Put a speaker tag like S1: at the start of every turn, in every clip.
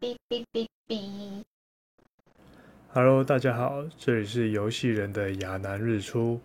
S1: 哔哔哔哔。
S2: Hello，大家好，这里是游戏人的亚南日出，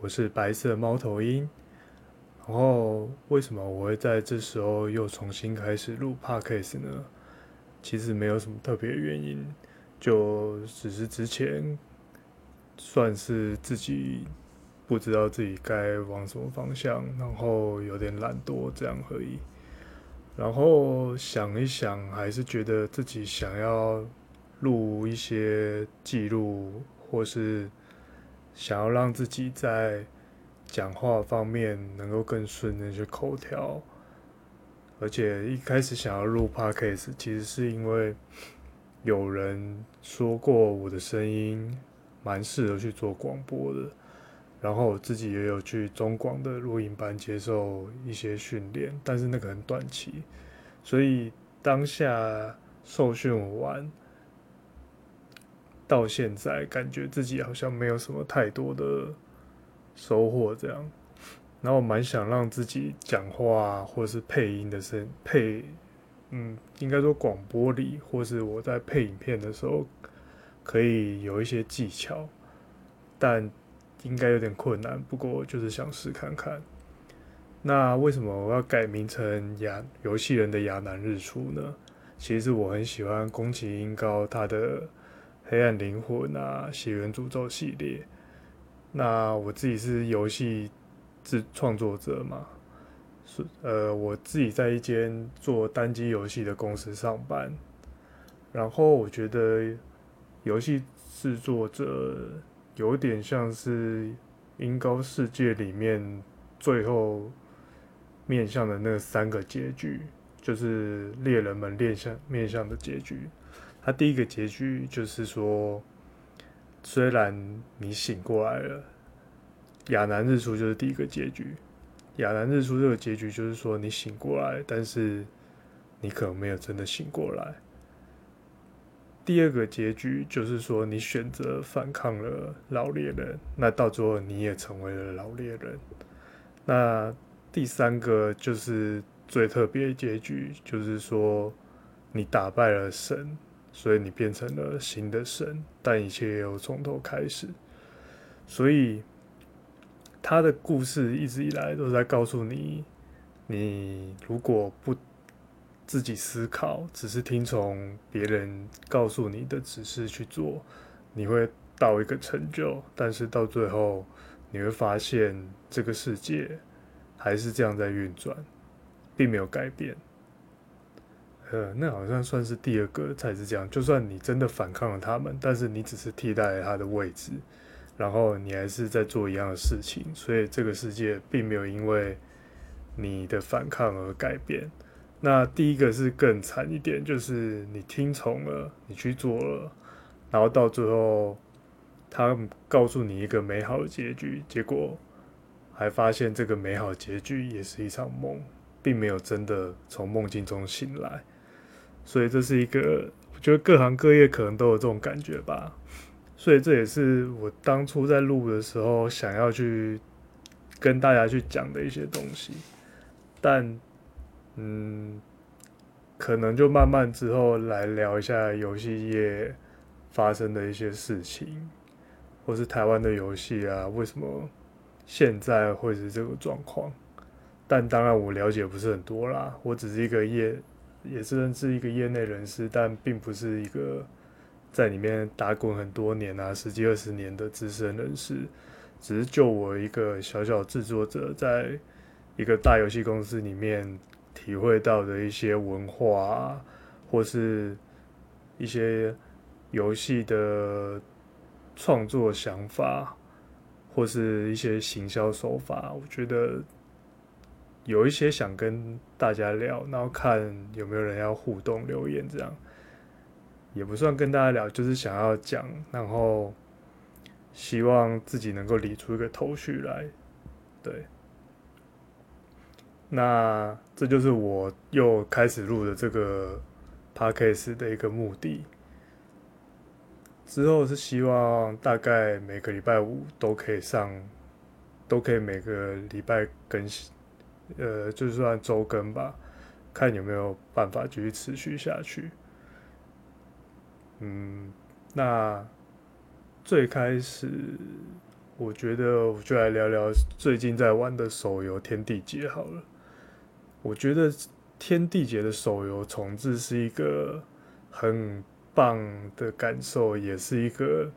S2: 我是白色猫头鹰。然后，为什么我会在这时候又重新开始录 Podcast 呢？其实没有什么特别原因，就只是之前算是自己不知道自己该往什么方向，然后有点懒惰这样而已。然后想一想，还是觉得自己想要录一些记录，或是想要让自己在讲话方面能够更顺那些口条。而且一开始想要录 Podcast，其实是因为有人说过我的声音蛮适合去做广播的。然后我自己也有去中广的录音班接受一些训练，但是那个很短期，所以当下受训完到现在，感觉自己好像没有什么太多的收获这样。然后我蛮想让自己讲话或是配音的声配，嗯，应该说广播里或是我在配影片的时候，可以有一些技巧，但。应该有点困难，不过就是想试看看。那为什么我要改名成亚游戏人的亚南日出呢？其实我很喜欢宫崎英高他的《黑暗灵魂》啊，《血缘诅咒》系列。那我自己是游戏制创作者嘛，是呃，我自己在一间做单机游戏的公司上班。然后我觉得游戏制作者。有点像是英高世界里面最后面向的那三个结局，就是猎人们面向面向的结局。他第一个结局就是说，虽然你醒过来了，亚南日出就是第一个结局。亚南日出这个结局就是说你醒过来，但是你可能没有真的醒过来。第二个结局就是说，你选择反抗了老猎人，那到最后你也成为了老猎人。那第三个就是最特别的结局，就是说你打败了神，所以你变成了新的神，但一切又从头开始。所以他的故事一直以来都在告诉你，你如果不自己思考，只是听从别人告诉你的指示去做，你会到一个成就，但是到最后你会发现这个世界还是这样在运转，并没有改变。呃，那好像算是第二个才是这样。就算你真的反抗了他们，但是你只是替代了他的位置，然后你还是在做一样的事情，所以这个世界并没有因为你的反抗而改变。那第一个是更惨一点，就是你听从了，你去做了，然后到最后，他告诉你一个美好的结局，结果还发现这个美好结局也是一场梦，并没有真的从梦境中醒来。所以这是一个，我觉得各行各业可能都有这种感觉吧。所以这也是我当初在录的时候想要去跟大家去讲的一些东西，但。嗯，可能就慢慢之后来聊一下游戏业发生的一些事情，或是台湾的游戏啊，为什么现在会是这个状况？但当然我了解不是很多啦，我只是一个业，也是认识一个业内人士，但并不是一个在里面打滚很多年啊，十几二十年的资深人士，只是就我一个小小制作者，在一个大游戏公司里面。体会到的一些文化，或是一些游戏的创作想法，或是一些行销手法，我觉得有一些想跟大家聊，然后看有没有人要互动留言，这样也不算跟大家聊，就是想要讲，然后希望自己能够理出一个头绪来，对。那这就是我又开始录的这个 podcast 的一个目的。之后是希望大概每个礼拜五都可以上，都可以每个礼拜更新，呃，就算周更吧，看有没有办法继续持续下去。嗯，那最开始我觉得我就来聊聊最近在玩的手游《天地劫》好了。我觉得《天地劫》的手游重置是一个很棒的感受，也是一个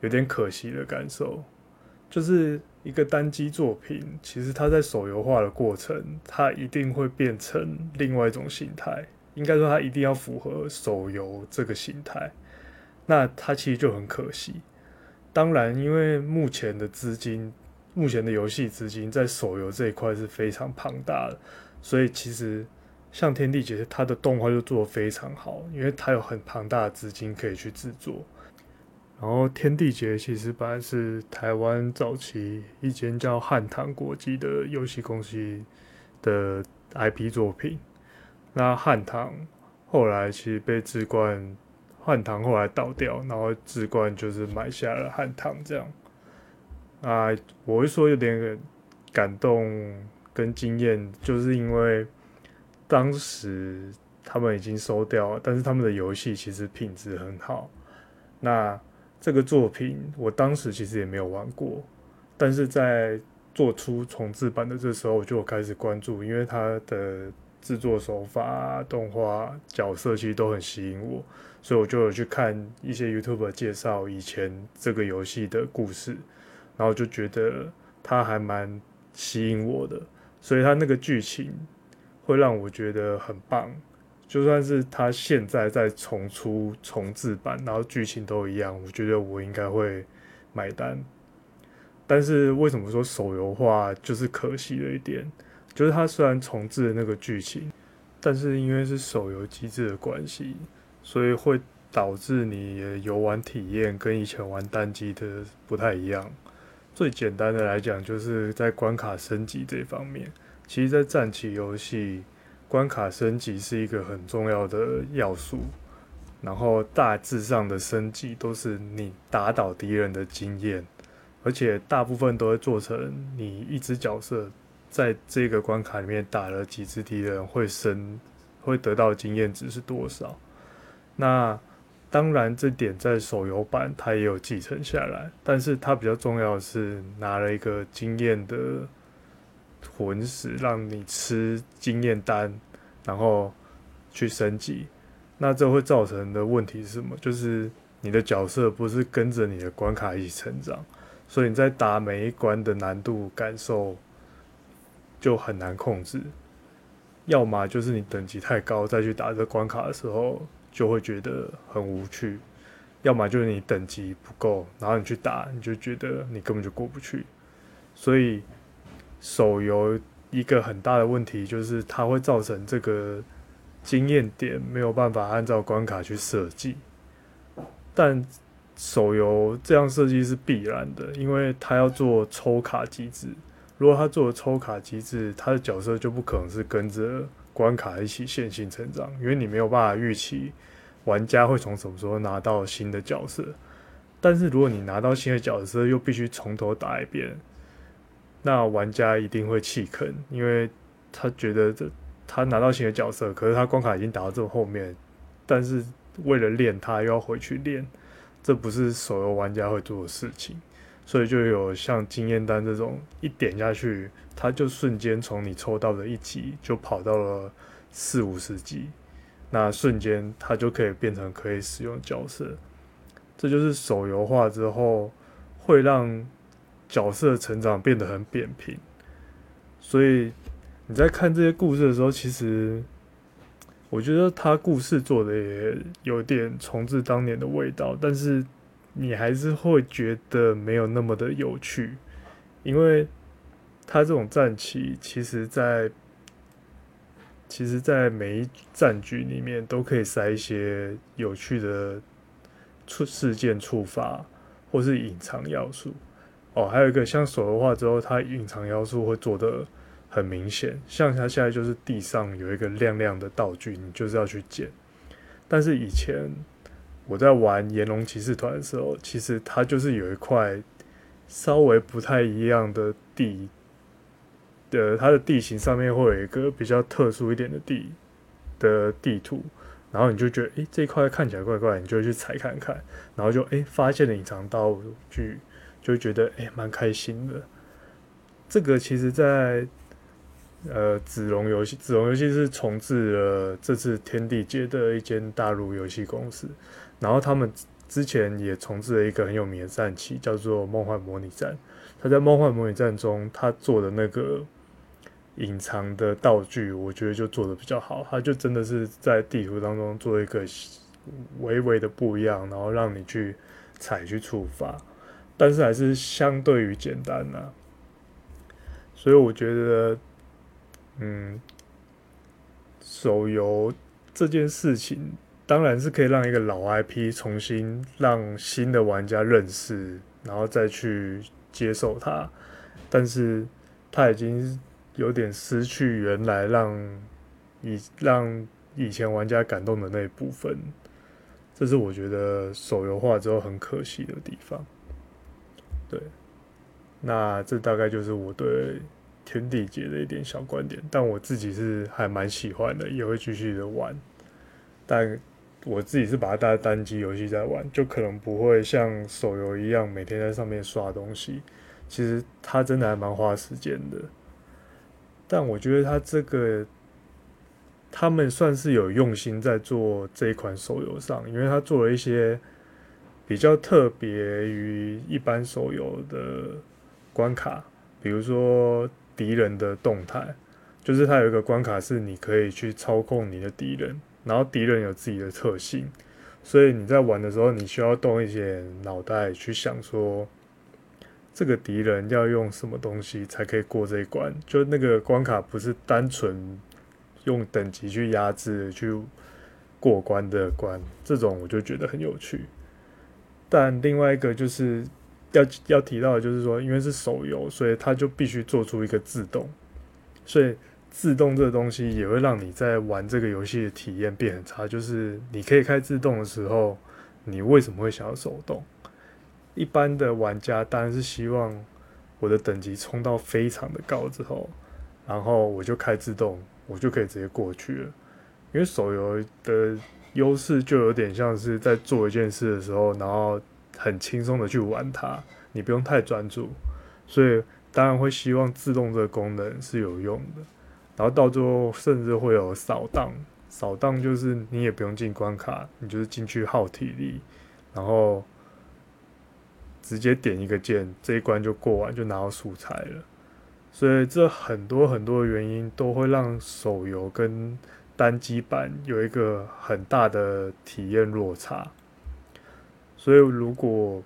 S2: 有点可惜的感受，就是。一个单机作品，其实它在手游化的过程，它一定会变成另外一种形态。应该说，它一定要符合手游这个形态。那它其实就很可惜。当然，因为目前的资金，目前的游戏资金在手游这一块是非常庞大的，所以其实像《天地劫》，它的动画就做得非常好，因为它有很庞大的资金可以去制作。然后，《天地劫》其实本来是台湾早期一间叫汉唐国际的游戏公司的 IP 作品。那汉唐后来其实被智冠，汉唐后来倒掉，然后智冠就是买下了汉唐这样。啊，我会说有点感动跟经验，就是因为当时他们已经收掉，但是他们的游戏其实品质很好。那这个作品我当时其实也没有玩过，但是在做出重制版的这时候，我就开始关注，因为它的制作手法、动画、角色其实都很吸引我，所以我就有去看一些 YouTube 介绍以前这个游戏的故事，然后就觉得它还蛮吸引我的，所以它那个剧情会让我觉得很棒。就算是他现在在重出重制版，然后剧情都一样，我觉得我应该会买单。但是为什么说手游化就是可惜了一点？就是它虽然重制了那个剧情，但是因为是手游机制的关系，所以会导致你的游玩体验跟以前玩单机的不太一样。最简单的来讲，就是在关卡升级这方面，其实，在战棋游戏。关卡升级是一个很重要的要素，然后大致上的升级都是你打倒敌人的经验，而且大部分都会做成你一只角色在这个关卡里面打了几只敌人会升，会得到经验值是多少。那当然这点在手游版它也有继承下来，但是它比较重要的是拿了一个经验的。魂石让你吃经验单，然后去升级，那这会造成的问题是什么？就是你的角色不是跟着你的关卡一起成长，所以你在打每一关的难度感受就很难控制。要么就是你等级太高，再去打这关卡的时候就会觉得很无趣；要么就是你等级不够，然后你去打你就觉得你根本就过不去。所以。手游一个很大的问题就是它会造成这个经验点没有办法按照关卡去设计，但手游这样设计是必然的，因为它要做抽卡机制。如果它做了抽卡机制，它的角色就不可能是跟着关卡一起线性成长，因为你没有办法预期玩家会从什么时候拿到新的角色。但是如果你拿到新的角色，又必须从头打一遍。那玩家一定会弃坑，因为他觉得这他拿到新的角色，可是他关卡已经打到这么后面，但是为了练他又要回去练，这不是手游玩家会做的事情，所以就有像经验单这种一点下去，它就瞬间从你抽到的一级就跑到了四五十级，那瞬间它就可以变成可以使用角色，这就是手游化之后会让。角色成长变得很扁平，所以你在看这些故事的时候，其实我觉得他故事做的也有点重置当年的味道，但是你还是会觉得没有那么的有趣，因为他这种战棋，其实在其实，在每一战局里面都可以塞一些有趣的触事件触发，或是隐藏要素。哦，还有一个像手游化之后，它隐藏要素会做得很明显。像它现在就是地上有一个亮亮的道具，你就是要去捡。但是以前我在玩《炎龙骑士团》的时候，其实它就是有一块稍微不太一样的地的，它的地形上面会有一个比较特殊一点的地的地图，然后你就觉得，诶，这一块看起来怪怪，你就去踩看看，然后就诶发现了隐藏道具，就觉得诶蛮开心的。这个其实在呃子龙游戏，子龙游戏是重置了这次天地街的一间大陆游戏公司，然后他们之前也重置了一个很有名的战棋，叫做《梦幻模拟战》。他在《梦幻模拟战》中，他做的那个。隐藏的道具，我觉得就做的比较好。他就真的是在地图当中做一个微微的不一样，然后让你去踩去触发，但是还是相对于简单呐、所以我觉得，嗯，手游这件事情当然是可以让一个老 IP 重新让新的玩家认识，然后再去接受它，但是它已经。有点失去原来让以让以前玩家感动的那一部分，这是我觉得手游化之后很可惜的地方。对，那这大概就是我对天地劫的一点小观点，但我自己是还蛮喜欢的，也会继续的玩。但我自己是把它当单机游戏在玩，就可能不会像手游一样每天在上面刷东西。其实它真的还蛮花时间的。但我觉得他这个，他们算是有用心在做这一款手游上，因为他做了一些比较特别于一般手游的关卡，比如说敌人的动态，就是他有一个关卡是你可以去操控你的敌人，然后敌人有自己的特性，所以你在玩的时候，你需要动一些脑袋去想说。这个敌人要用什么东西才可以过这一关？就那个关卡不是单纯用等级去压制去过关的关，这种我就觉得很有趣。但另外一个就是要要提到的就是说，因为是手游，所以它就必须做出一个自动，所以自动这个东西也会让你在玩这个游戏的体验变很差。就是你可以开自动的时候，你为什么会想要手动？一般的玩家当然是希望我的等级冲到非常的高之后，然后我就开自动，我就可以直接过去了。因为手游的优势就有点像是在做一件事的时候，然后很轻松的去玩它，你不用太专注，所以当然会希望自动这个功能是有用的。然后到最后甚至会有扫荡，扫荡就是你也不用进关卡，你就是进去耗体力，然后。直接点一个键，这一关就过完，就拿到素材了。所以这很多很多的原因都会让手游跟单机版有一个很大的体验落差。所以如果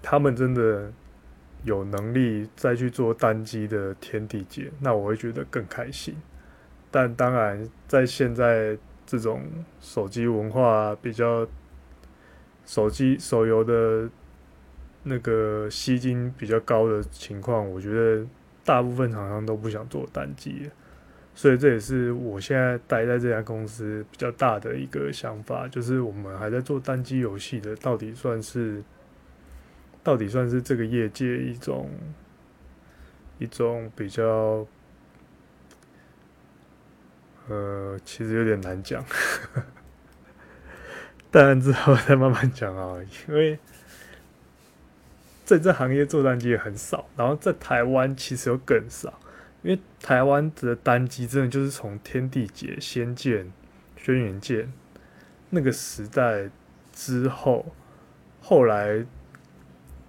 S2: 他们真的有能力再去做单机的天地劫，那我会觉得更开心。但当然，在现在这种手机文化比较，手机手游的。那个吸金比较高的情况，我觉得大部分厂商都不想做单机，所以这也是我现在待在这家公司比较大的一个想法，就是我们还在做单机游戏的，到底算是，到底算是这个业界一种一种比较，呃，其实有点难讲，当然之后再慢慢讲啊，因为。在这行业做单机也很少，然后在台湾其实又更少，因为台湾的单机真的就是从《天地劫》《仙剑》《轩辕剑》那个时代之后，后来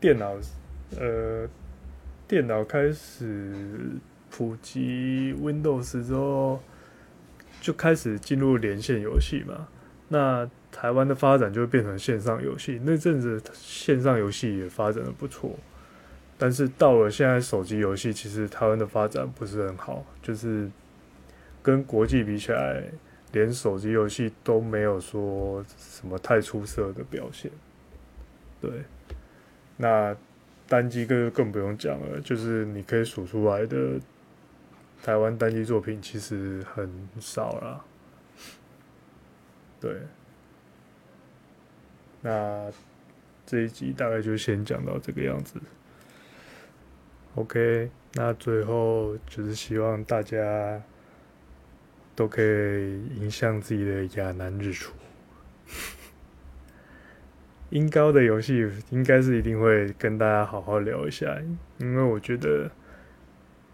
S2: 电脑呃电脑开始普及 Windows 之后，就开始进入连线游戏嘛，那。台湾的发展就变成线上游戏，那阵子线上游戏也发展的不错，但是到了现在手机游戏，其实台湾的发展不是很好，就是跟国际比起来，连手机游戏都没有说什么太出色的表现。对，那单机更更不用讲了，就是你可以数出来的台湾单机作品其实很少啦。对。那这一集大概就先讲到这个样子。OK，那最后就是希望大家都可以迎向自己的亚南日出。音高的游戏应该是一定会跟大家好好聊一下，因为我觉得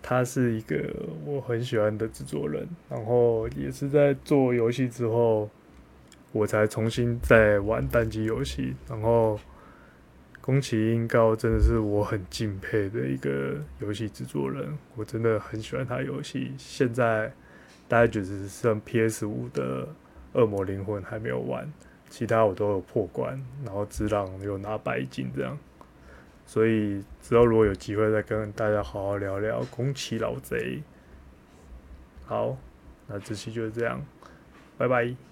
S2: 他是一个我很喜欢的制作人，然后也是在做游戏之后，我才重新在玩单机游戏。然后宫崎英高真的是我很敬佩的一个游戏制作人，我真的很喜欢他游戏。现在大概就是剩 PS 五的《恶魔灵魂》还没有玩。其他我都有破关，然后只狼有拿白金这样，所以之后如果有机会再跟大家好好聊聊宫崎老贼。好，那这期就是这样，拜拜。